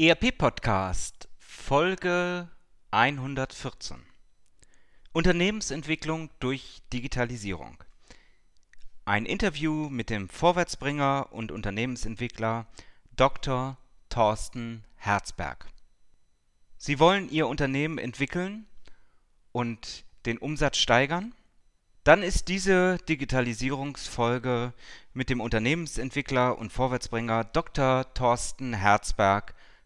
ERP Podcast Folge 114 Unternehmensentwicklung durch Digitalisierung. Ein Interview mit dem Vorwärtsbringer und Unternehmensentwickler Dr. Thorsten Herzberg. Sie wollen Ihr Unternehmen entwickeln und den Umsatz steigern? Dann ist diese Digitalisierungsfolge mit dem Unternehmensentwickler und Vorwärtsbringer Dr. Thorsten Herzberg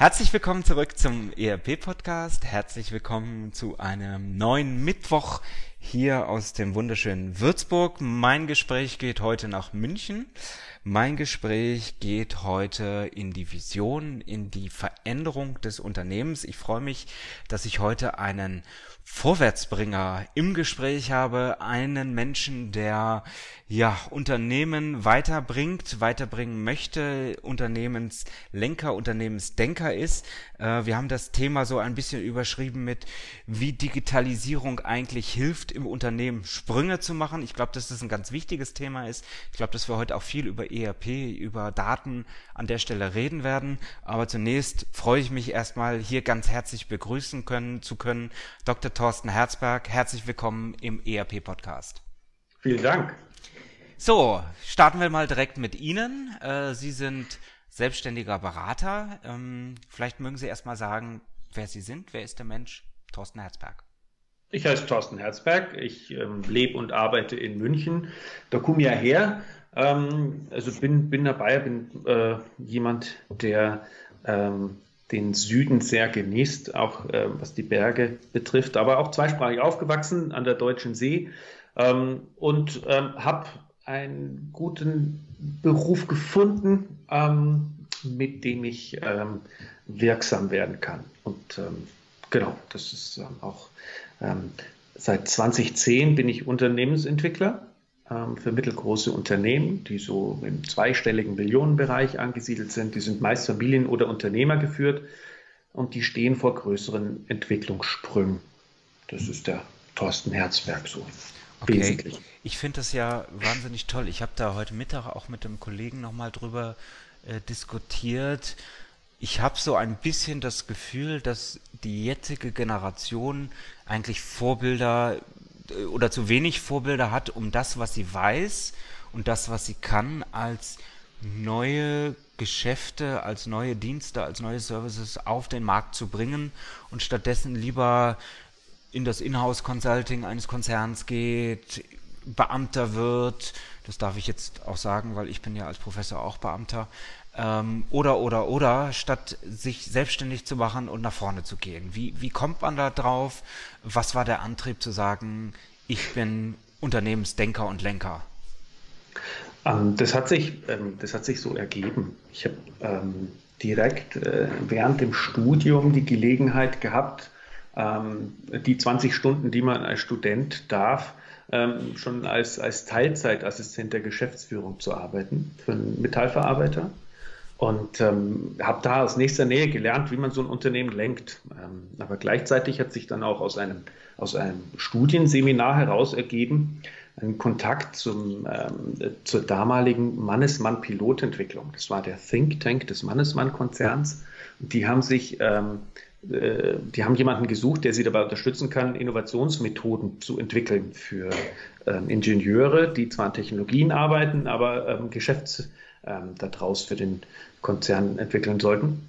Herzlich willkommen zurück zum ERP-Podcast. Herzlich willkommen zu einem neuen Mittwoch hier aus dem wunderschönen Würzburg. Mein Gespräch geht heute nach München. Mein Gespräch geht heute in die Vision, in die Veränderung des Unternehmens. Ich freue mich, dass ich heute einen Vorwärtsbringer im Gespräch habe, einen Menschen, der ja Unternehmen weiterbringt, weiterbringen möchte, Unternehmenslenker, Unternehmensdenker ist. Äh, wir haben das Thema so ein bisschen überschrieben mit, wie Digitalisierung eigentlich hilft, im Unternehmen Sprünge zu machen. Ich glaube, dass das ein ganz wichtiges Thema ist. Ich glaube, dass wir heute auch viel über ERP, über Daten an der Stelle reden werden. Aber zunächst freue ich mich erstmal hier ganz herzlich begrüßen können zu können. Dr. Thorsten Herzberg, herzlich willkommen im ERP Podcast. Vielen Dank. So, starten wir mal direkt mit Ihnen. Äh, Sie sind selbstständiger Berater. Ähm, vielleicht mögen Sie erst mal sagen, wer Sie sind. Wer ist der Mensch Thorsten Herzberg? Ich heiße Thorsten Herzberg. Ich ähm, lebe und arbeite in München. Da komme ich ja her. Ähm, also bin, bin dabei, bin äh, jemand, der ähm, den Süden sehr genießt, auch äh, was die Berge betrifft, aber auch zweisprachig aufgewachsen an der Deutschen See ähm, und ähm, habe einen guten Beruf gefunden, ähm, mit dem ich ähm, wirksam werden kann. Und ähm, genau, das ist ähm, auch ähm, seit 2010 bin ich Unternehmensentwickler ähm, für mittelgroße Unternehmen, die so im zweistelligen Millionenbereich angesiedelt sind. Die sind meist Familien- oder Unternehmer geführt und die stehen vor größeren Entwicklungssprüngen. Das ist der Thorsten Herzberg so. Okay. Ich finde das ja wahnsinnig toll. Ich habe da heute Mittag auch mit einem Kollegen nochmal drüber äh, diskutiert. Ich habe so ein bisschen das Gefühl, dass die jetzige Generation eigentlich Vorbilder äh, oder zu wenig Vorbilder hat, um das, was sie weiß und das, was sie kann, als neue Geschäfte, als neue Dienste, als neue Services auf den Markt zu bringen und stattdessen lieber in das Inhouse-Consulting eines Konzerns geht, Beamter wird, das darf ich jetzt auch sagen, weil ich bin ja als Professor auch Beamter, ähm, oder, oder, oder, statt sich selbstständig zu machen und nach vorne zu gehen. Wie, wie kommt man da drauf? Was war der Antrieb zu sagen, ich bin Unternehmensdenker und Lenker? Ähm, das, hat sich, ähm, das hat sich so ergeben. Ich habe ähm, direkt äh, während dem Studium die Gelegenheit gehabt, ähm, die 20 Stunden, die man als Student darf, ähm, schon als, als Teilzeitassistent der Geschäftsführung zu arbeiten für einen Metallverarbeiter. Und ähm, habe da aus nächster Nähe gelernt, wie man so ein Unternehmen lenkt. Ähm, aber gleichzeitig hat sich dann auch aus einem, aus einem Studienseminar heraus ergeben, ein Kontakt zum, ähm, zur damaligen Mannesmann-Pilotentwicklung. Das war der Think Tank des Mannesmann-Konzerns. Die haben sich ähm, äh, die haben jemanden gesucht, der sie dabei unterstützen kann, Innovationsmethoden zu entwickeln für ähm, Ingenieure, die zwar an Technologien arbeiten, aber ähm, Geschäfts ähm, daraus für den Konzern entwickeln sollten.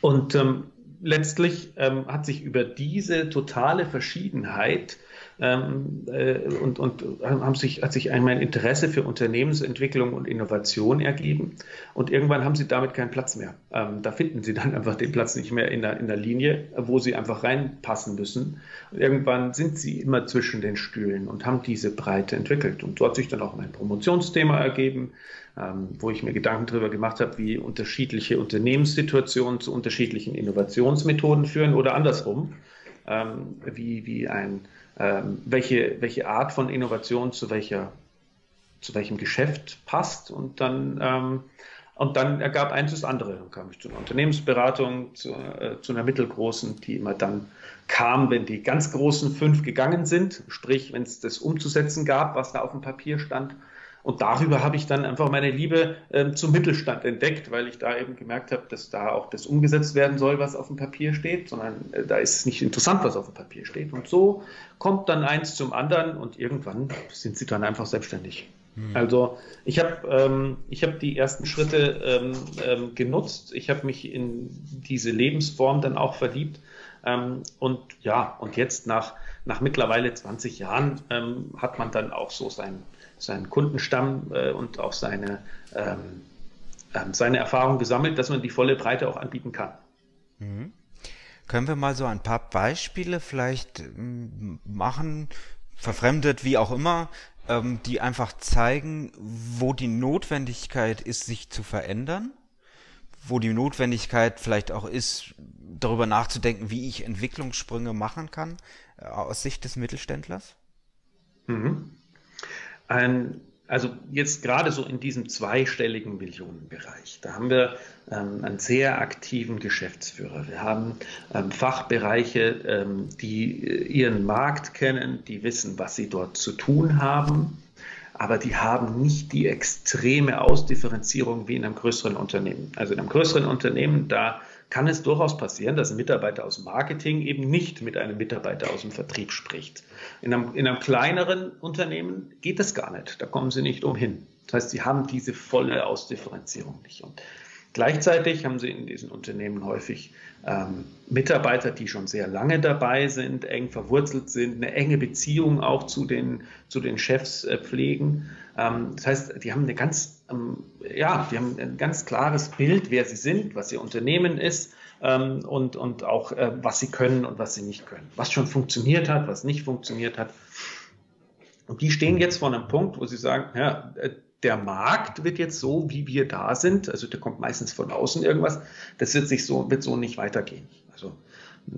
Und ähm, letztlich ähm, hat sich über diese totale Verschiedenheit ähm, äh, und, und haben sich, hat sich einmal ein Interesse für Unternehmensentwicklung und Innovation ergeben. Und irgendwann haben sie damit keinen Platz mehr. Ähm, da finden sie dann einfach den Platz nicht mehr in der, in der Linie, wo sie einfach reinpassen müssen. Und irgendwann sind sie immer zwischen den Stühlen und haben diese Breite entwickelt. Und so hat sich dann auch mein Promotionsthema ergeben, ähm, wo ich mir Gedanken darüber gemacht habe, wie unterschiedliche Unternehmenssituationen zu unterschiedlichen Innovationsmethoden führen oder andersrum, ähm, wie, wie ein welche, welche Art von Innovation zu, welcher, zu welchem Geschäft passt. Und dann, ähm, und dann ergab eins das andere. Dann kam ich zu einer Unternehmensberatung, zu, äh, zu einer mittelgroßen, die immer dann kam, wenn die ganz großen fünf gegangen sind, sprich, wenn es das umzusetzen gab, was da auf dem Papier stand. Und darüber habe ich dann einfach meine Liebe äh, zum Mittelstand entdeckt, weil ich da eben gemerkt habe, dass da auch das umgesetzt werden soll, was auf dem Papier steht, sondern äh, da ist es nicht interessant, was auf dem Papier steht. Und so kommt dann eins zum anderen und irgendwann sind sie dann einfach selbstständig. Hm. Also ich habe ähm, hab die ersten Schritte ähm, ähm, genutzt, ich habe mich in diese Lebensform dann auch verliebt. Ähm, und ja, und jetzt nach, nach mittlerweile 20 Jahren ähm, hat man dann auch so sein seinen Kundenstamm äh, und auch seine, ähm, ähm, seine Erfahrung gesammelt, dass man die volle Breite auch anbieten kann. Mhm. Können wir mal so ein paar Beispiele vielleicht ähm, machen, verfremdet, wie auch immer, ähm, die einfach zeigen, wo die Notwendigkeit ist, sich zu verändern? Wo die Notwendigkeit vielleicht auch ist, darüber nachzudenken, wie ich Entwicklungssprünge machen kann, aus Sicht des Mittelständlers? Mhm ein, also jetzt gerade so in diesem zweistelligen Millionenbereich, da haben wir ähm, einen sehr aktiven Geschäftsführer. Wir haben ähm, Fachbereiche, ähm, die äh, ihren Markt kennen, die wissen, was sie dort zu tun haben aber die haben nicht die extreme Ausdifferenzierung wie in einem größeren Unternehmen. Also in einem größeren Unternehmen, da kann es durchaus passieren, dass ein Mitarbeiter aus Marketing eben nicht mit einem Mitarbeiter aus dem Vertrieb spricht. In einem, in einem kleineren Unternehmen geht das gar nicht. Da kommen sie nicht umhin. Das heißt, sie haben diese volle Ausdifferenzierung nicht. Und gleichzeitig haben sie in diesen Unternehmen häufig ähm, Mitarbeiter, die schon sehr lange dabei sind, eng verwurzelt sind, eine enge Beziehung auch zu den, zu den Chefs äh, pflegen. Ähm, das heißt, die haben eine ganz, ähm, ja, die haben ein ganz klares Bild, wer sie sind, was ihr Unternehmen ist ähm, und, und auch, äh, was sie können und was sie nicht können. Was schon funktioniert hat, was nicht funktioniert hat. Und die stehen jetzt vor einem Punkt, wo sie sagen, ja, äh, der Markt wird jetzt so, wie wir da sind, also der kommt meistens von außen irgendwas, das wird sich so, wird so nicht weitergehen. Also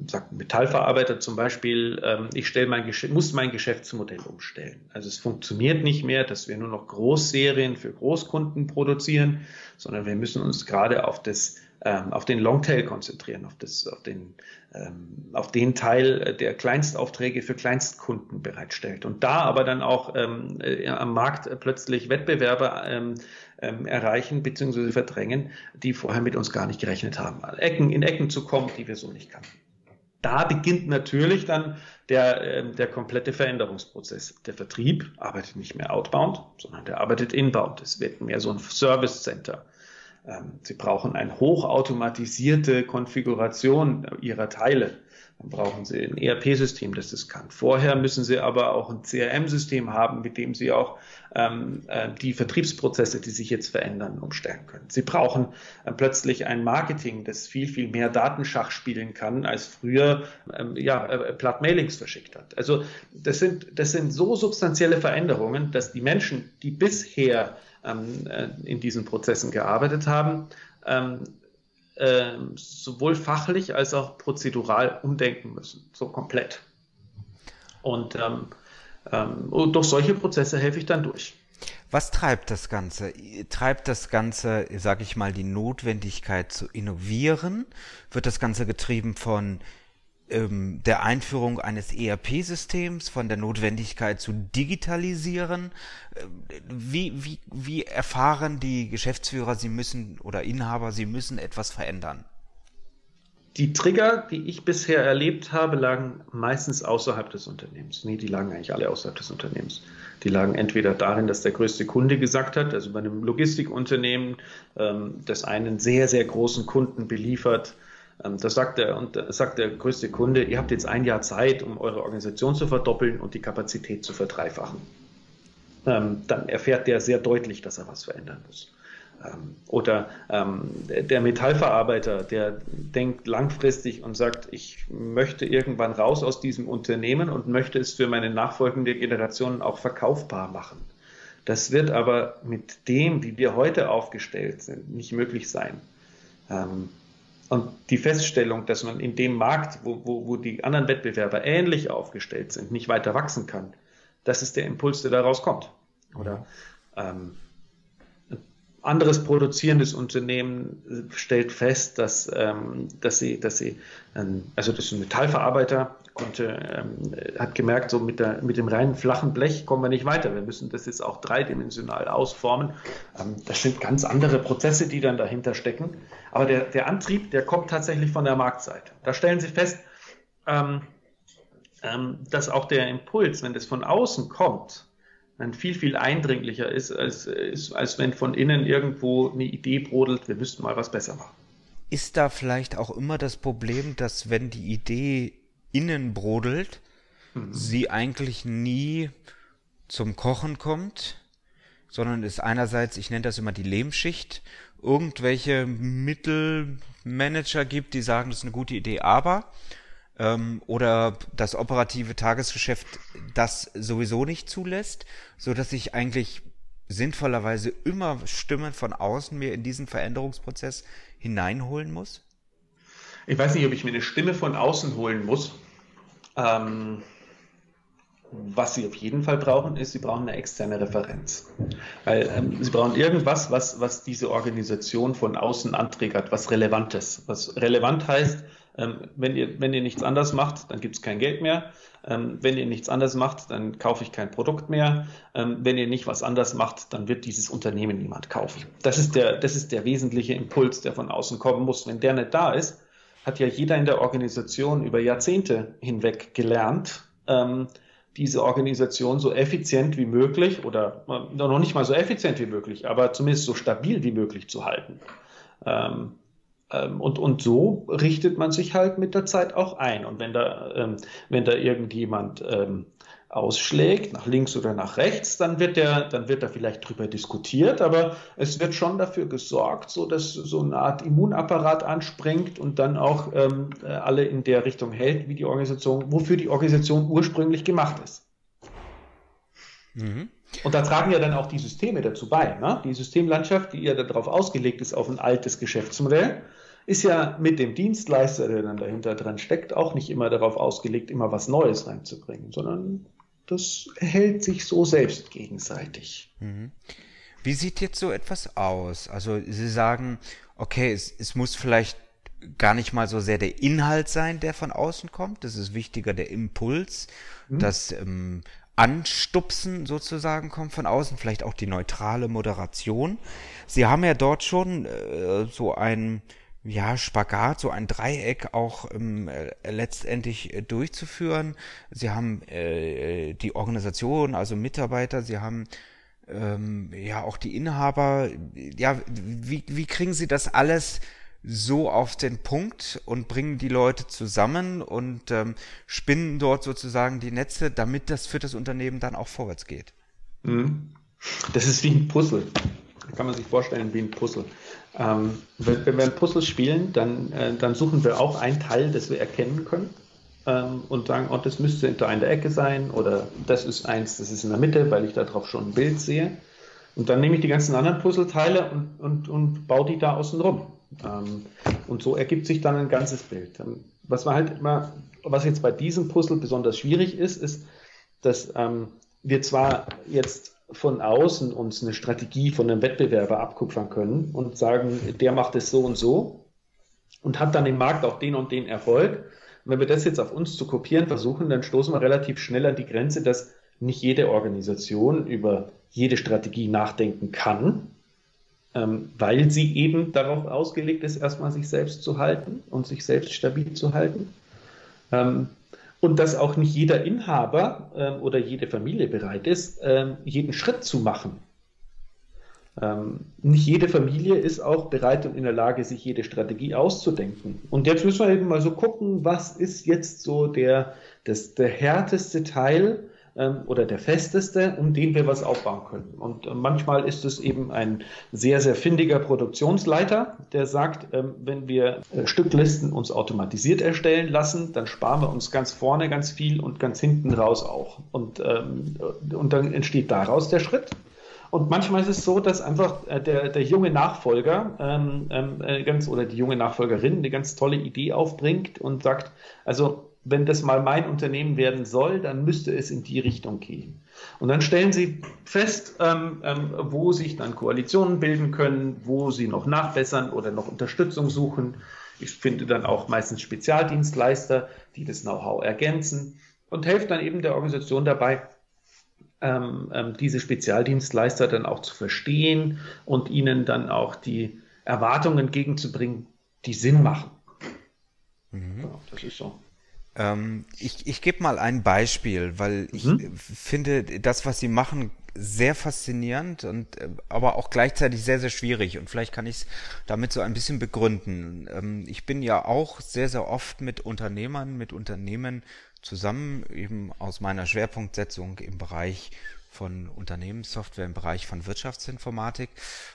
sagt ein Metallverarbeiter zum Beispiel, ähm, ich stelle mein muss mein Geschäftsmodell umstellen. Also es funktioniert nicht mehr, dass wir nur noch Großserien für Großkunden produzieren, sondern wir müssen uns gerade auf das ähm, auf den Longtail konzentrieren, auf, das, auf, den, ähm, auf den Teil, der Kleinstaufträge für Kleinstkunden bereitstellt. Und da aber dann auch ähm, äh, am Markt plötzlich Wettbewerber ähm, ähm, erreichen bzw. verdrängen, die vorher mit uns gar nicht gerechnet haben. Ecken in Ecken zu kommen, die wir so nicht kannten da beginnt natürlich dann der, äh, der komplette Veränderungsprozess. Der Vertrieb arbeitet nicht mehr outbound, sondern der arbeitet inbound. Es wird mehr so ein Service Center. Ähm, Sie brauchen eine hochautomatisierte Konfiguration Ihrer Teile. Dann brauchen Sie ein ERP-System, das das kann. Vorher müssen Sie aber auch ein CRM-System haben, mit dem Sie auch ähm, äh, die Vertriebsprozesse, die sich jetzt verändern, umstellen können. Sie brauchen äh, plötzlich ein Marketing, das viel, viel mehr Datenschach spielen kann, als früher ähm, ja, äh, Platt-Mailings verschickt hat. Also das sind, das sind so substanzielle Veränderungen, dass die Menschen, die bisher ähm, äh, in diesen Prozessen gearbeitet haben, ähm, äh, sowohl fachlich als auch prozedural umdenken müssen, so komplett. Und, ähm, ähm, durch solche Prozesse helfe ich dann durch. Was treibt das Ganze? Treibt das Ganze, sage ich mal, die Notwendigkeit zu innovieren? Wird das Ganze getrieben von ähm, der Einführung eines ERP-Systems, von der Notwendigkeit zu digitalisieren. Äh, wie, wie, wie erfahren die Geschäftsführer, sie müssen oder Inhaber, sie müssen etwas verändern? Die Trigger, die ich bisher erlebt habe, lagen meistens außerhalb des Unternehmens. Nee, die lagen eigentlich alle außerhalb des Unternehmens. Die lagen entweder darin, dass der größte Kunde gesagt hat, also bei einem Logistikunternehmen, ähm, das einen sehr, sehr großen Kunden beliefert, Ähm, da sagt der, und sagt der größte Kunde, ihr habt jetzt ein Jahr Zeit, um eure Organisation zu verdoppeln und die Kapazität zu verdreifachen. Ähm, dann erfährt der sehr deutlich, dass er was verändern muss. Ähm, oder der Metallverarbeiter, der denkt langfristig und sagt, ich möchte irgendwann raus aus diesem Unternehmen und möchte es für meine nachfolgende Generation auch verkaufbar machen. Das wird aber mit dem, wie wir heute aufgestellt sind, nicht möglich sein. Und die Feststellung, dass man in dem Markt, wo, wo, wo die anderen Wettbewerber ähnlich aufgestellt sind, nicht weiter wachsen kann, das ist der Impuls, der daraus kommt. Oder ähm, anderes produzierendes Unternehmen stellt fest, dass, ähm, dass sie, dass sie, ähm, also das ist ein Metallverarbeiter, konnte, ähm, hat gemerkt, so mit, der, mit dem reinen flachen Blech kommen wir nicht weiter. Wir müssen das jetzt auch dreidimensional ausformen. Ähm, das sind ganz andere Prozesse, die dann dahinter stecken. Aber der, der Antrieb, der kommt tatsächlich von der Marktseite. Da stellen Sie fest, ähm, ähm, dass auch der Impuls, wenn das von außen kommt, dann viel, viel eindringlicher ist als, ist, als wenn von innen irgendwo eine Idee brodelt, wir müssten mal was besser machen. Ist da vielleicht auch immer das Problem, dass wenn die Idee innen brodelt, mhm. sie eigentlich nie zum Kochen kommt, sondern ist einerseits, ich nenne das immer die Lehmschicht, irgendwelche Mittelmanager gibt, die sagen, das ist eine gute Idee, aber ähm, oder das operative Tagesgeschäft das sowieso nicht zulässt, so dass ich eigentlich sinnvollerweise immer Stimmen von außen mir in diesen Veränderungsprozess hineinholen muss? Ich weiß nicht, ob ich mir eine Stimme von außen holen muss. Ähm, was Sie auf jeden Fall brauchen, ist, Sie brauchen eine externe Referenz. Weil ähm, Sie brauchen irgendwas, was, was diese Organisation von außen anträgert, was Relevantes. Was relevant heißt, ähm, wenn, ihr, wenn ihr nichts anderes macht, dann gibt es kein Geld mehr. Ähm, wenn ihr nichts anderes macht, dann kaufe ich kein Produkt mehr. Ähm, wenn ihr nicht was anderes macht, dann wird dieses Unternehmen niemand kaufen. Das ist, der, das ist der wesentliche Impuls, der von außen kommen muss. Wenn der nicht da ist, hat ja jeder in der Organisation über Jahrzehnte hinweg gelernt, ähm, diese Organisation so effizient wie möglich oder äh, noch nicht mal so effizient wie möglich, aber zumindest so stabil wie möglich zu halten. Ähm, ähm, und, und so richtet man sich halt mit der Zeit auch ein. Und wenn da, ähm, wenn da irgendjemand ähm, ausschlägt, nach links oder nach rechts, dann wird der, dann wird da vielleicht drüber diskutiert, aber es wird schon dafür gesorgt, so dass so eine Art Immunapparat anspringt und dann auch ähm, alle in der Richtung hält, wie die Organisation, wofür die Organisation ursprünglich gemacht ist. Mhm. Und da tragen ja dann auch die Systeme dazu bei. Ne? Die Systemlandschaft, die ja darauf ausgelegt ist, auf ein altes Geschäftsmodell, ist ja mit dem Dienstleister, der dann dahinter dran steckt, auch nicht immer darauf ausgelegt, immer was Neues reinzubringen, sondern das hält sich so selbst gegenseitig. Mhm. Wie sieht jetzt so etwas aus? Also Sie sagen, okay, es, es muss vielleicht gar nicht mal so sehr der Inhalt sein, der von außen kommt. Das ist wichtiger der Impuls, mhm. das ähm, Anstupsen sozusagen kommt von außen, vielleicht auch die neutrale Moderation. Sie haben ja dort schon äh, so ein ja, Spagat, so ein Dreieck auch ähm, äh, letztendlich äh, durchzuführen. Sie haben äh, die Organisation, also Mitarbeiter, sie haben ähm, ja auch die Inhaber. Ja, wie, wie kriegen Sie das alles so auf den Punkt und bringen die Leute zusammen und ähm, spinnen dort sozusagen die Netze, damit das für das Unternehmen dann auch vorwärts geht? Mhm. Das ist wie ein Puzzle. Kann man sich vorstellen wie ein Puzzle. Ähm, wenn, wenn, wir ein Puzzle spielen, dann, äh, dann suchen wir auch ein Teil, das wir erkennen können ähm, und sagen, oh, das müsste da in der Ecke sein oder das ist eins, das ist in der Mitte, weil ich darauf schon ein Bild sehe. Und dann nehme ich die ganzen anderen Puzzleteile und, und, und baue die da außen rum. Ähm, und so ergibt sich dann ein ganzes Bild. Ähm, was man halt immer, was jetzt bei diesem Puzzle besonders schwierig ist, ist, dass ähm, wir zwar jetzt von außen uns eine Strategie von einem Wettbewerber abkupfern können und sagen, der macht es so und so und hat dann im Markt auch den und den Erfolg. Und wenn wir das jetzt auf uns zu kopieren versuchen, dann stoßen wir relativ schnell an die Grenze, dass nicht jede Organisation über jede Strategie nachdenken kann, ähm, weil sie eben darauf ausgelegt ist, erstmal sich selbst zu halten und sich selbst stabil zu halten. Ähm, und dass auch nicht jeder Inhaber ähm, oder jede Familie bereit ist, ähm, jeden Schritt zu machen. Ähm, nicht jede Familie ist auch bereit und in der Lage, sich jede Strategie auszudenken. Und jetzt müssen wir eben mal so gucken, was ist jetzt so der, das, der härteste Teil oder der festeste, um den wir was aufbauen können. Und äh, manchmal ist es eben ein sehr, sehr findiger Produktionsleiter, der sagt, ähm, wenn wir äh, Stücklisten uns automatisiert erstellen lassen, dann sparen wir uns ganz vorne ganz viel und ganz hinten raus auch. Und, ähm, und dann entsteht daraus der Schritt. Und manchmal ist es so, dass einfach äh, der, der junge Nachfolger ähm, ähm, ganz oder die junge Nachfolgerin eine ganz tolle Idee aufbringt und sagt, also wenn das mal mein Unternehmen werden soll, dann müsste es in die Richtung gehen. Und dann stellen Sie fest, ähm, ähm, wo sich dann Koalitionen bilden können, wo Sie noch nachbessern oder noch Unterstützung suchen. Ich finde dann auch meistens Spezialdienstleister, die das Know-how ergänzen und helfen dann eben der Organisation dabei, ähm, ähm diese Spezialdienstleister dann auch zu verstehen und ihnen dann auch die Erwartungen entgegenzubringen, die Sinn machen. Mhm. Ja, das ist so. Ähm, ich ich gebe mal ein Beispiel, weil ich mhm. finde das, was Sie machen, sehr faszinierend und äh, aber auch gleichzeitig sehr, sehr schwierig. Und vielleicht kann ich es damit so ein bisschen begründen. Ähm, ich bin ja auch sehr, sehr oft mit Unternehmern, mit Unternehmen zusammen, eben aus meiner Schwerpunktsetzung im Bereich von Unternehmenssoftware, im Bereich von Wirtschaftsinformatik.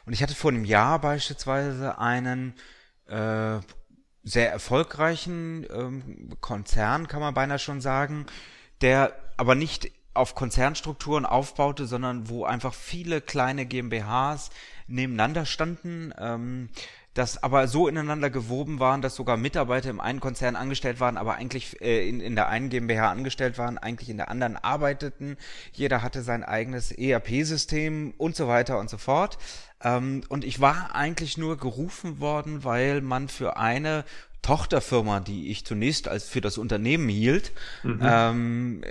Und ich hatte vor einem Jahr beispielsweise einen äh, sehr erfolgreichen ähm, Konzern, kann man beinahe schon sagen, der aber nicht auf Konzernstrukturen aufbaute, sondern wo einfach viele kleine GmbHs nebeneinander standen, ähm, das aber so ineinander gewoben waren, dass sogar Mitarbeiter im einen Konzern angestellt waren, aber eigentlich äh, in, in der einen GmbH angestellt waren, eigentlich in der anderen arbeiteten. Jeder hatte sein eigenes ERP-System und so weiter und so fort. Ähm, und ich war eigentlich nur gerufen worden, weil man für eine Tochterfirma, die ich zunächst als für das Unternehmen hielt, mhm. ähm,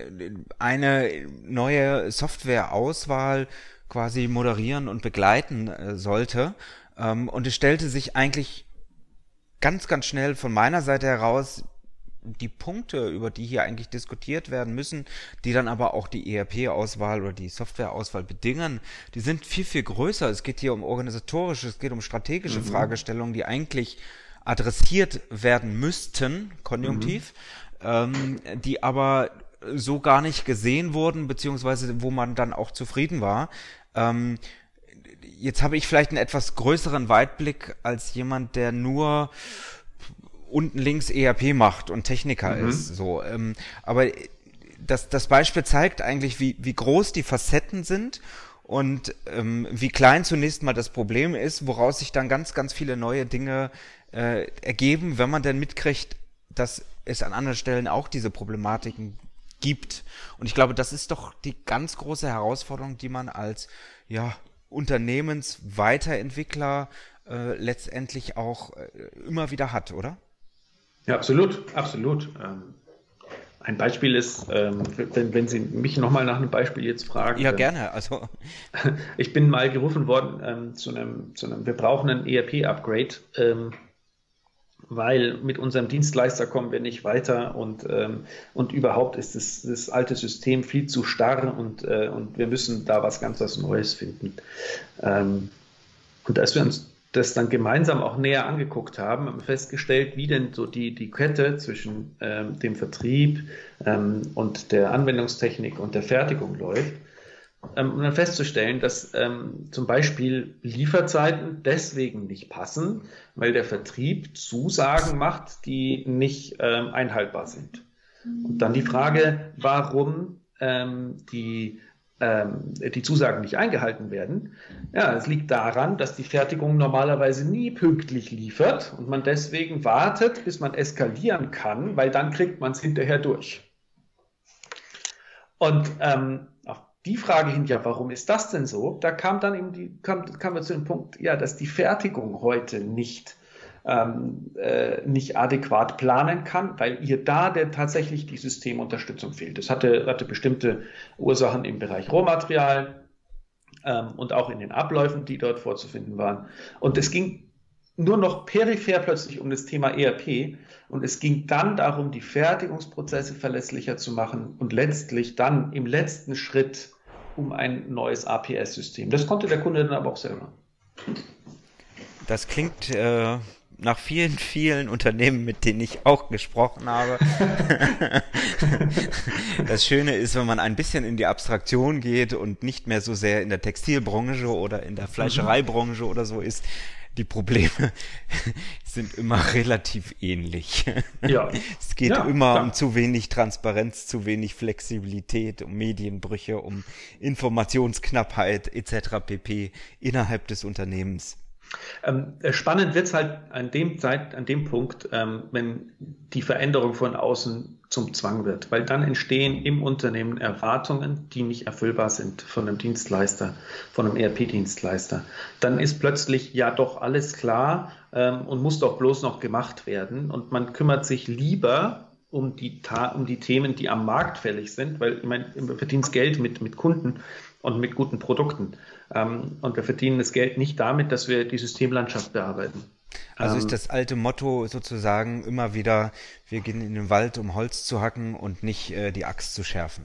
eine neue Softwareauswahl quasi moderieren und begleiten äh, sollte. Ähm, und es stellte sich eigentlich ganz, ganz schnell von meiner Seite heraus die Punkte, über die hier eigentlich diskutiert werden müssen, die dann aber auch die ERP-Auswahl oder die Software-Auswahl bedingen, die sind viel, viel größer. Es geht hier um organisatorische, es geht um strategische mhm. Fragestellungen, die eigentlich adressiert werden müssten, konjunktiv, mhm. ähm, die aber so gar nicht gesehen wurden, beziehungsweise wo man dann auch zufrieden war. Ähm, jetzt habe ich vielleicht einen etwas größeren Weitblick als jemand, der nur unten links ERP macht und Techniker mhm. ist. So, ähm, aber das, das Beispiel zeigt eigentlich, wie, wie groß die Facetten sind und ähm, wie klein zunächst mal das Problem ist, woraus sich dann ganz, ganz viele neue Dinge äh, ergeben, wenn man denn mitkriegt, dass es an anderen Stellen auch diese Problematiken gibt. Und ich glaube, das ist doch die ganz große Herausforderung, die man als ja, Unternehmensweiterentwickler äh, letztendlich auch äh, immer wieder hat, oder? Ja, absolut, absolut. Ähm, ein Beispiel ist, ähm, wenn, wenn Sie mich nochmal nach einem Beispiel jetzt fragen. Ja, gerne. Also. Ich bin mal gerufen worden ähm, zu, einem, zu einem, wir brauchen ein ERP-Upgrade, ähm, weil mit unserem Dienstleister kommen wir nicht weiter und, ähm, und überhaupt ist das, das alte System viel zu starr und, äh, und wir müssen da was ganz was Neues finden. Ähm, und als wir uns das dann gemeinsam auch näher angeguckt haben, haben festgestellt, wie denn so die, die Kette zwischen ähm, dem Vertrieb ähm, und der Anwendungstechnik und der Fertigung läuft. Ähm, um dann festzustellen, dass ähm, zum Beispiel Lieferzeiten deswegen nicht passen, weil der Vertrieb Zusagen macht, die nicht ähm, einhaltbar sind. Und dann die Frage, warum ähm, die ähm, die Zusagen nicht eingehalten werden. Ja, es liegt daran, dass die Fertigung normalerweise nie pünktlich liefert und man deswegen wartet, bis man eskalieren kann, weil dann kriegt man es hinterher durch. Und ähm, auf die Frage hin, ja, warum ist das denn so? Da kam dann eben die, kam, kam wir zu dem Punkt, ja, dass die Fertigung heute nicht ähm, äh, nicht adäquat planen kann, weil ihr da der, tatsächlich die Systemunterstützung fehlt. Das hatte, hatte bestimmte Ursachen im Bereich Rohmaterial ähm, und auch in den Abläufen, die dort vorzufinden waren. Und es ging nur noch peripher plötzlich um das Thema ERP und es ging dann darum, die Fertigungsprozesse verlässlicher zu machen und letztlich dann im letzten Schritt um ein neues APS-System. Das konnte der Kunde dann aber auch selber. Das klingt äh, nach vielen, vielen Unternehmen, mit denen ich auch gesprochen habe. das Schöne ist, wenn man ein bisschen in die Abstraktion geht und nicht mehr so sehr in der Textilbranche oder in der Fleischereibranche oder so ist, die Probleme sind immer relativ ähnlich. Ja. Es geht ja, immer klar. um zu wenig Transparenz, zu wenig Flexibilität, um Medienbrüche, um Informationsknappheit etc. pp. innerhalb des Unternehmens. Ähm, äh, spannend wird es halt an dem Zeit, an dem Punkt, ähm, wenn die Veränderung von außen zum Zwang wird, weil dann entstehen im Unternehmen Erwartungen, die nicht erfüllbar sind von einem Dienstleister, von einem ERP-Dienstleister. Dann ist plötzlich ja doch alles klar ähm, und muss doch bloß noch gemacht werden und man kümmert sich lieber um die, um die Themen, die am Markt fällig sind, weil ich meine, man verdient Geld mit, mit Kunden und mit guten Produkten. Ähm, und wir verdienen das Geld nicht damit, dass wir die Systemlandschaft bearbeiten. Also ist ähm, das alte Motto sozusagen immer wieder, wir gehen in den Wald, um Holz zu hacken und nicht äh, die Axt zu schärfen.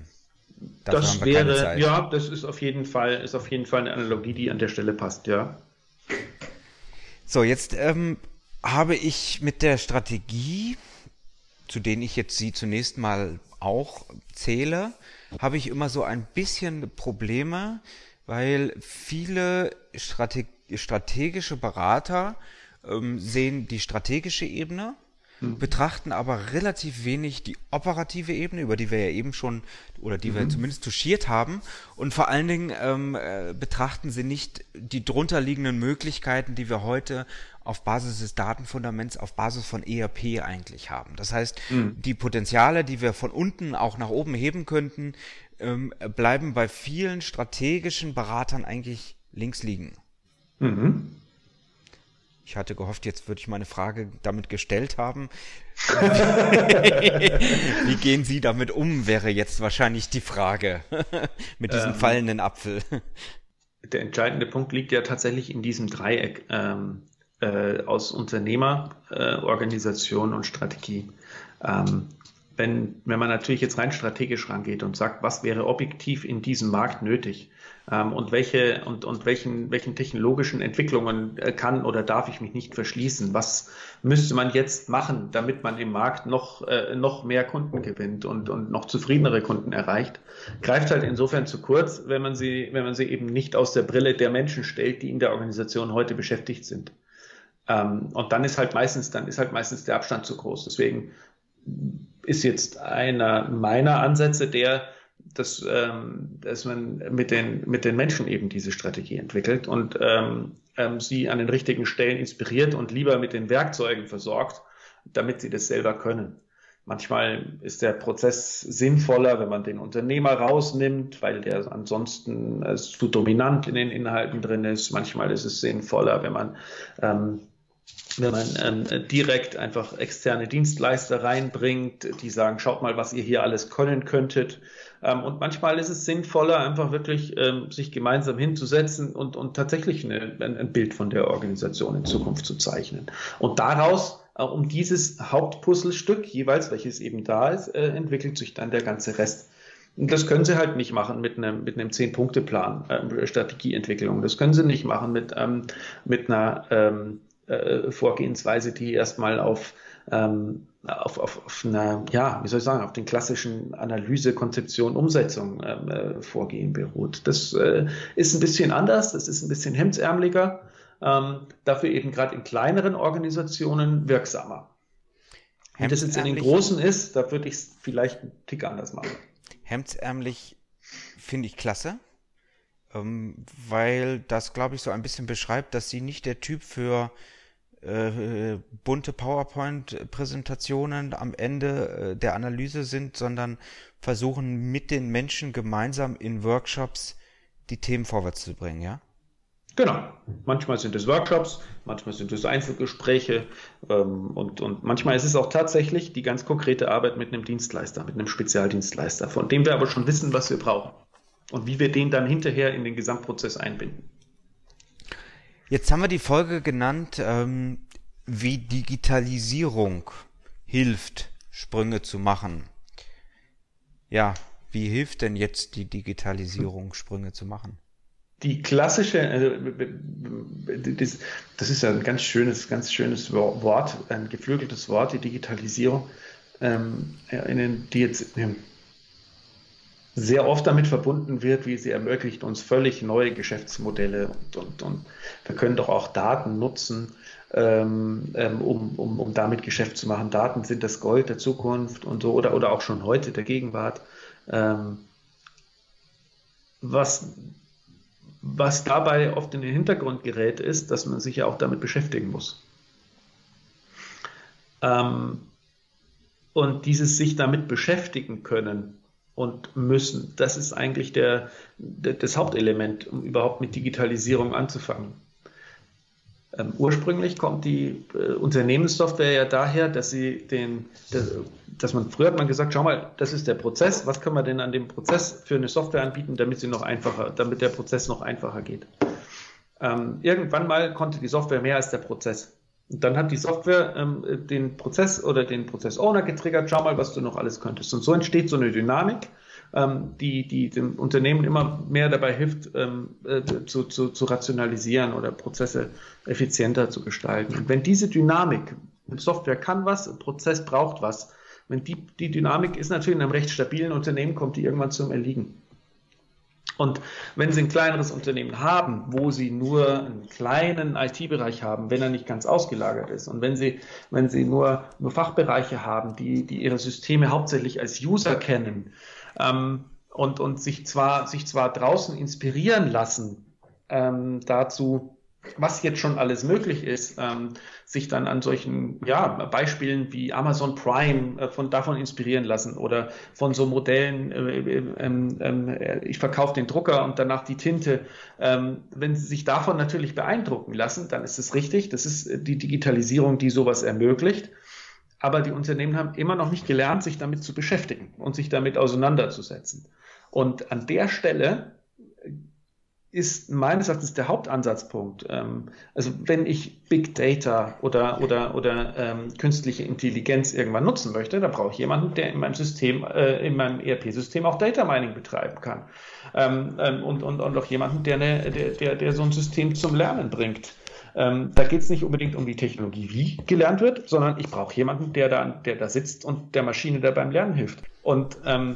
Dafür das wäre, ja, das ist auf jeden Fall, ist auf jeden Fall eine Analogie, die an der Stelle passt, ja. So, jetzt ähm, habe ich mit der Strategie, zu denen ich jetzt Sie zunächst mal auch zähle, habe ich immer so ein bisschen Probleme, weil viele Strate strategische Berater ähm, sehen die strategische Ebene, mhm. betrachten aber relativ wenig die operative Ebene, über die wir ja eben schon oder die mhm. wir zumindest touchiert haben. Und vor allen Dingen ähm, äh, betrachten sie nicht die drunterliegenden Möglichkeiten, die wir heute auf Basis des Datenfundaments, auf Basis von ERP eigentlich haben. Das heißt, mhm. die Potenziale, die wir von unten auch nach oben heben könnten, ähm, bleiben bei vielen strategischen Beratern eigentlich links liegen. Mhm. Ich hatte gehofft, jetzt würde ich meine Frage damit gestellt haben. Wie gehen Sie damit um, wäre jetzt wahrscheinlich die Frage mit diesem ähm, fallenden Apfel. Der entscheidende Punkt liegt ja tatsächlich in diesem Dreieck ähm, äh, aus Unternehmer, äh, Organisation und Strategie. Ähm, wenn, wenn man natürlich jetzt rein strategisch rangeht und sagt, was wäre objektiv in diesem Markt nötig ähm, und welche und, und welchen, welchen technologischen Entwicklungen äh, kann oder darf ich mich nicht verschließen, was müsste man jetzt machen, damit man im Markt noch, äh, noch mehr Kunden gewinnt und, und noch zufriedenere Kunden erreicht, greift halt insofern zu kurz, wenn man sie, wenn man sie eben nicht aus der Brille der Menschen stellt, die in der Organisation heute beschäftigt sind. Ähm, und dann ist halt meistens, dann ist halt meistens der Abstand zu groß. Deswegen ist jetzt einer meiner Ansätze der, dass, ähm, dass man mit den, mit den Menschen eben diese Strategie entwickelt und ähm, ähm, sie an den richtigen Stellen inspiriert und lieber mit den Werkzeugen versorgt, damit sie das selber können. Manchmal ist der Prozess sinnvoller, wenn man den Unternehmer rausnimmt, weil der ansonsten äh, zu dominant in den Inhalten drin ist. Manchmal ist es sinnvoller, wenn man ähm, wenn man ähm, direkt einfach externe Dienstleister reinbringt, die sagen, schaut mal, was ihr hier alles können könntet. Ähm, und manchmal ist es sinnvoller, einfach wirklich ähm, sich gemeinsam hinzusetzen und, und tatsächlich eine, ein, Bild von der Organisation in Zukunft zu zeichnen. Und daraus, äh, um dieses Hauptpuzzlestück jeweils, welches eben da ist, äh, entwickelt sich dann der ganze Rest. Und das können sie halt nicht machen mit einem, mit einem Zehn-Punkte-Plan, äh, Strategieentwicklung. Das können sie nicht machen mit, ähm, mit einer ähm, äh, Vorgehensweise, die erstmal auf, ähm, auf, auf, auf einer, ja, wie soll ich sagen, auf den klassischen Analyse, Konzeption, Umsetzung ähm, äh, Vorgehen beruht. Das äh, ist ein bisschen anders, das ist ein bisschen hemdsärmeliger, ähm, dafür eben gerade in kleineren Organisationen wirksamer. Wenn das jetzt in den großen ist, da würde ich es vielleicht einen Tick anders machen. Hemdsärmlich finde ich klasse ähm, weil das, glaube ich, so ein bisschen beschreibt, dass sie nicht der Typ für äh, bunte PowerPoint-Präsentationen am Ende äh, der Analyse sind, sondern versuchen mit den Menschen gemeinsam in Workshops die Themen vorwärts zu bringen, ja? Genau. Manchmal sind es Workshops, manchmal sind es Einzelgespräche ähm, und, und manchmal ist es auch tatsächlich die ganz konkrete Arbeit mit einem Dienstleister, mit einem Spezialdienstleister, von dem wir aber schon wissen, was wir brauchen und wie wir den dann hinterher in den Gesamtprozess einbinden. Jetzt haben wir die Folge genannt, ähm, wie Digitalisierung hilft, Sprünge zu machen. Ja, Wie hilft denn jetzt die Digitalisierung, Sprünge zu machen? Die klassische, also das, das ist ja ein ganz schönes, ganz schönes Wort, ein geflügeltes Wort, die Digitalisierung, ähm, die jetzt sehr oft damit verbunden wird, wie sie ermöglicht uns völlig neue Geschäftsmodelle und, und, und wir können doch auch Daten nutzen, ähm, ähm, um, um, um damit Geschäft zu machen. Daten sind das Gold der Zukunft und so oder, oder auch schon heute der Gegenwart. Ähm, was, was dabei oft in den Hintergrund gerät, ist, dass man sich ja auch damit beschäftigen muss. Ähm, und dieses sich damit beschäftigen können, und müssen. Das ist eigentlich der, der, das Hauptelement, um überhaupt mit Digitalisierung anzufangen. Ähm, ursprünglich kommt die äh, Unternehmenssoftware ja daher, dass sie den, dass, dass man früher hat man gesagt, schau mal, das ist der Prozess, was können wir denn an dem Prozess für eine Software anbieten, damit sie noch einfacher, damit der Prozess noch einfacher geht. Ähm, irgendwann mal konnte die Software mehr als der Prozess. Und dann hat die Software ähm, den Prozess oder den Prozess-Owner getriggert, schau mal, was du noch alles könntest. Und so entsteht so eine Dynamik, ähm, die, die dem Unternehmen immer mehr dabei hilft, ähm, äh, zu, zu, zu rationalisieren oder Prozesse effizienter zu gestalten. Und wenn diese Dynamik, Software kann was, Prozess braucht was, wenn die, die Dynamik ist natürlich in einem recht stabilen Unternehmen, kommt die irgendwann zum Erliegen. Und wenn Sie ein kleineres Unternehmen haben, wo Sie nur einen kleinen IT-Bereich haben, wenn er nicht ganz ausgelagert ist, und wenn Sie, wenn Sie nur, nur Fachbereiche haben, die, die Ihre Systeme hauptsächlich als User kennen ähm, und, und sich, zwar, sich zwar draußen inspirieren lassen ähm, dazu, was jetzt schon alles möglich ist, ähm, sich dann an solchen ja, Beispielen wie Amazon Prime äh, von davon inspirieren lassen oder von so Modellen, äh, äh, ähm, äh, ich verkaufe den Drucker und danach die Tinte. Ähm, wenn Sie sich davon natürlich beeindrucken lassen, dann ist es richtig. Das ist die Digitalisierung, die sowas ermöglicht. Aber die Unternehmen haben immer noch nicht gelernt, sich damit zu beschäftigen und sich damit auseinanderzusetzen. Und an der Stelle ist meines Erachtens der Hauptansatzpunkt. Ähm, also wenn ich Big Data oder, oder, oder ähm, künstliche Intelligenz irgendwann nutzen möchte, da brauche ich jemanden, der in meinem System, äh, in meinem ERP-System auch Data Mining betreiben kann. Ähm, ähm, und, und, und auch jemanden, der, eine, der, der, der so ein System zum Lernen bringt. Ähm, da geht es nicht unbedingt um die Technologie, wie gelernt wird, sondern ich brauche jemanden, der da, der da sitzt und der Maschine da beim Lernen hilft. Und ähm,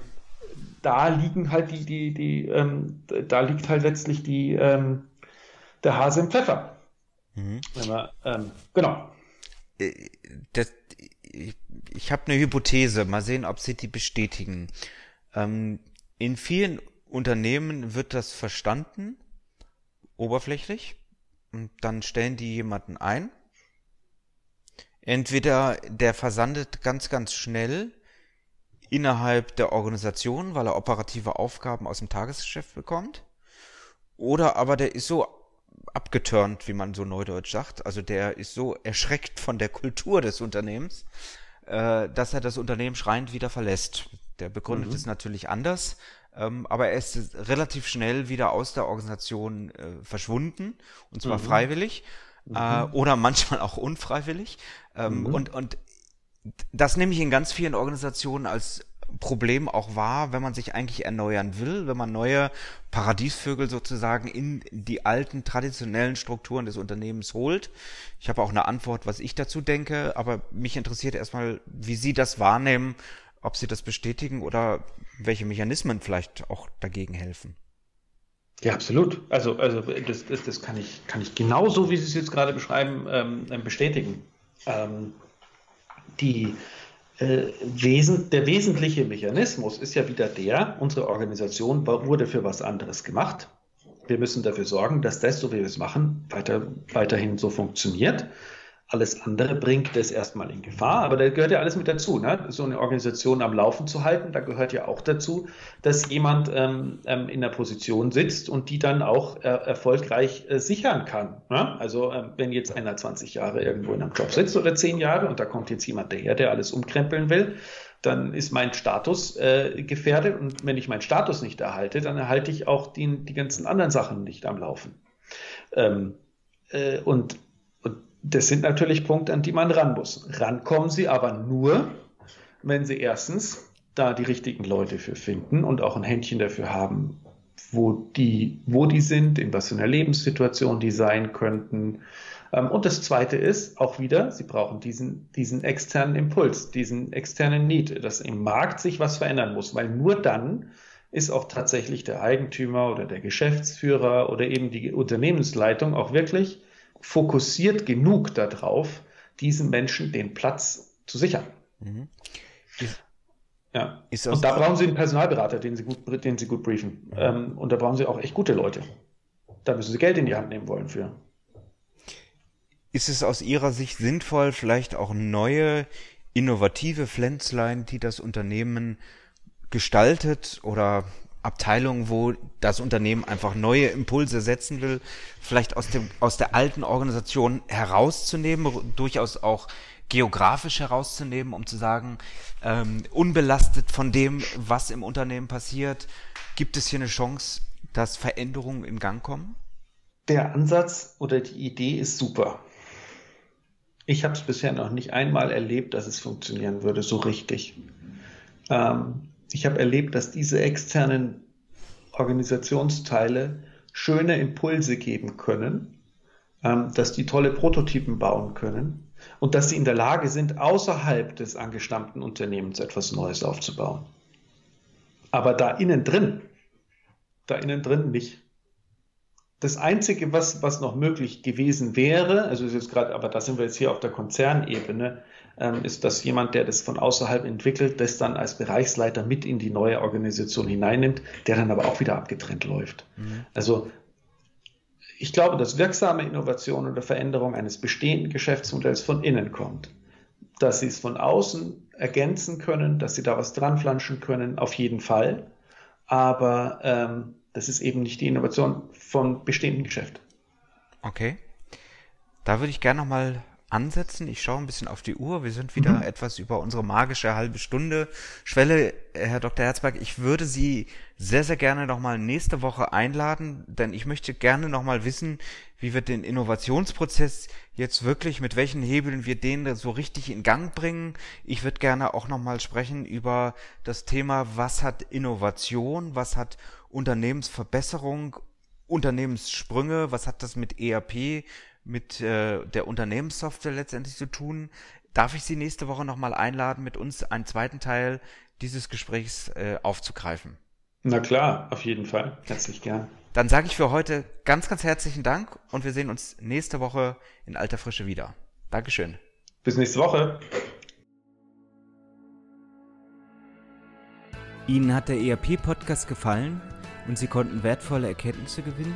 da liegen halt die, die, die, ähm, da liegt halt letztlich die, ähm, der Hase im Pfeffer. Mhm. Wir, ähm, genau. Äh, das, ich, ich habe eine Hypothese, mal sehen, ob Sie die bestätigen. Ähm, in vielen Unternehmen wird das verstanden, oberflächlich, und dann stellen die jemanden ein. Entweder der versandet ganz, ganz schnell innerhalb der Organisation, weil er operative Aufgaben aus dem Tagesgeschäft bekommt. Oder aber der ist so abgeturnt, wie man so neudeutsch sagt. Also der ist so erschreckt von der Kultur des Unternehmens, äh, dass er das Unternehmen schreiend wieder verlässt. Der begründet mhm. es natürlich anders, ähm, aber er ist relativ schnell wieder aus der Organisation äh, verschwunden, und zwar mhm. freiwillig äh, mhm. oder manchmal auch unfreiwillig. Ähm, mhm. Und, und das nehme ich in ganz vielen Organisationen als Problem auch wahr, wenn man sich eigentlich erneuern will, wenn man neue Paradiesvögel sozusagen in die alten traditionellen Strukturen des Unternehmens holt. Ich habe auch eine Antwort, was ich dazu denke, aber mich interessiert erstmal, wie Sie das wahrnehmen, ob Sie das bestätigen oder welche Mechanismen vielleicht auch dagegen helfen. Ja, absolut. Also, also das, das, das kann ich, kann ich genauso, wie Sie es jetzt gerade beschreiben, ähm, bestätigen. Ähm, die, äh, Wesen, der wesentliche Mechanismus ist ja wieder der, unsere Organisation wurde für was anderes gemacht. Wir müssen dafür sorgen, dass das, so wie wir es machen, weiter, weiterhin so funktioniert. Alles andere bringt das erstmal in Gefahr, aber da gehört ja alles mit dazu. Ne? So eine Organisation am Laufen zu halten, da gehört ja auch dazu, dass jemand ähm, ähm, in der Position sitzt und die dann auch äh, erfolgreich äh, sichern kann. Ne? Also äh, wenn jetzt einer 20 Jahre irgendwo in einem Job sitzt oder 10 Jahre und da kommt jetzt jemand daher, der alles umkrempeln will, dann ist mein Status äh, gefährdet und wenn ich meinen Status nicht erhalte, dann erhalte ich auch die, die ganzen anderen Sachen nicht am Laufen. Ähm, äh, und das sind natürlich Punkte, an die man ran muss. Rankommen Sie aber nur, wenn Sie erstens da die richtigen Leute für finden und auch ein Händchen dafür haben, wo die, wo die sind, in was für einer Lebenssituation die sein könnten. Ähm, und das Zweite ist auch wieder, Sie brauchen diesen, diesen externen Impuls, diesen externen Need, dass im Markt sich was verändern muss, weil nur dann ist auch tatsächlich der Eigentümer oder der Geschäftsführer oder eben die Unternehmensleitung auch wirklich fokussiert genug darauf, diesen Menschen den Platz zu sichern. Mhm. Ja. und da brauchen Sie einen Personalberater, den Sie gut, den Sie gut briefen. Ähm, und da brauchen Sie auch echt gute Leute. Da müssen Sie Geld in die Hand nehmen wollen für. Ist es aus Ihrer Sicht sinnvoll, vielleicht auch neue, innovative Pflänzlein, die das Unternehmen gestaltet oder Abteilungen, wo das Unternehmen einfach neue Impulse setzen will, vielleicht aus, dem, aus der alten Organisation herauszunehmen, durchaus auch geografisch herauszunehmen, um zu sagen, ähm, unbelastet von dem, was im Unternehmen passiert, gibt es hier eine Chance, dass Veränderungen in Gang kommen? Der Ansatz oder die Idee ist super. Ich habe es bisher noch nicht einmal erlebt, dass es funktionieren würde, so richtig. Ähm, ich habe erlebt, dass diese externen Organisationsteile schöne Impulse geben können, ähm, dass die tolle Prototypen bauen können und dass sie in der Lage sind, außerhalb des angestammten Unternehmens etwas Neues aufzubauen. Aber da innen drin, da innen drin nicht. Das Einzige, was, was noch möglich gewesen wäre, also ist jetzt gerade, aber da sind wir jetzt hier auf der Konzernebene, ist, dass jemand, der das von außerhalb entwickelt, das dann als Bereichsleiter mit in die neue Organisation hineinnimmt, der dann aber auch wieder abgetrennt läuft. Mhm. Also ich glaube, dass wirksame Innovation oder Veränderung eines bestehenden Geschäftsmodells von innen kommt. Dass sie es von außen ergänzen können, dass sie da was dran flanschen können, auf jeden Fall. Aber ähm, das ist eben nicht die Innovation von bestehendem Geschäft. Okay. Da würde ich gerne nochmal ansetzen. Ich schaue ein bisschen auf die Uhr. Wir sind wieder mhm. etwas über unsere magische halbe Stunde Schwelle. Herr Dr. Herzberg, ich würde Sie sehr, sehr gerne nochmal nächste Woche einladen, denn ich möchte gerne nochmal wissen, wie wir den Innovationsprozess jetzt wirklich, mit welchen Hebeln wir den so richtig in Gang bringen. Ich würde gerne auch nochmal sprechen über das Thema, was hat Innovation, was hat Unternehmensverbesserung, Unternehmenssprünge, was hat das mit ERP, mit äh, der Unternehmenssoftware letztendlich zu tun. Darf ich Sie nächste Woche nochmal einladen, mit uns einen zweiten Teil dieses Gesprächs äh, aufzugreifen? Na klar, auf jeden Fall. Herzlich gern. Dann sage ich für heute ganz, ganz herzlichen Dank und wir sehen uns nächste Woche in alter Frische wieder. Dankeschön. Bis nächste Woche. Ihnen hat der ERP-Podcast gefallen und Sie konnten wertvolle Erkenntnisse gewinnen?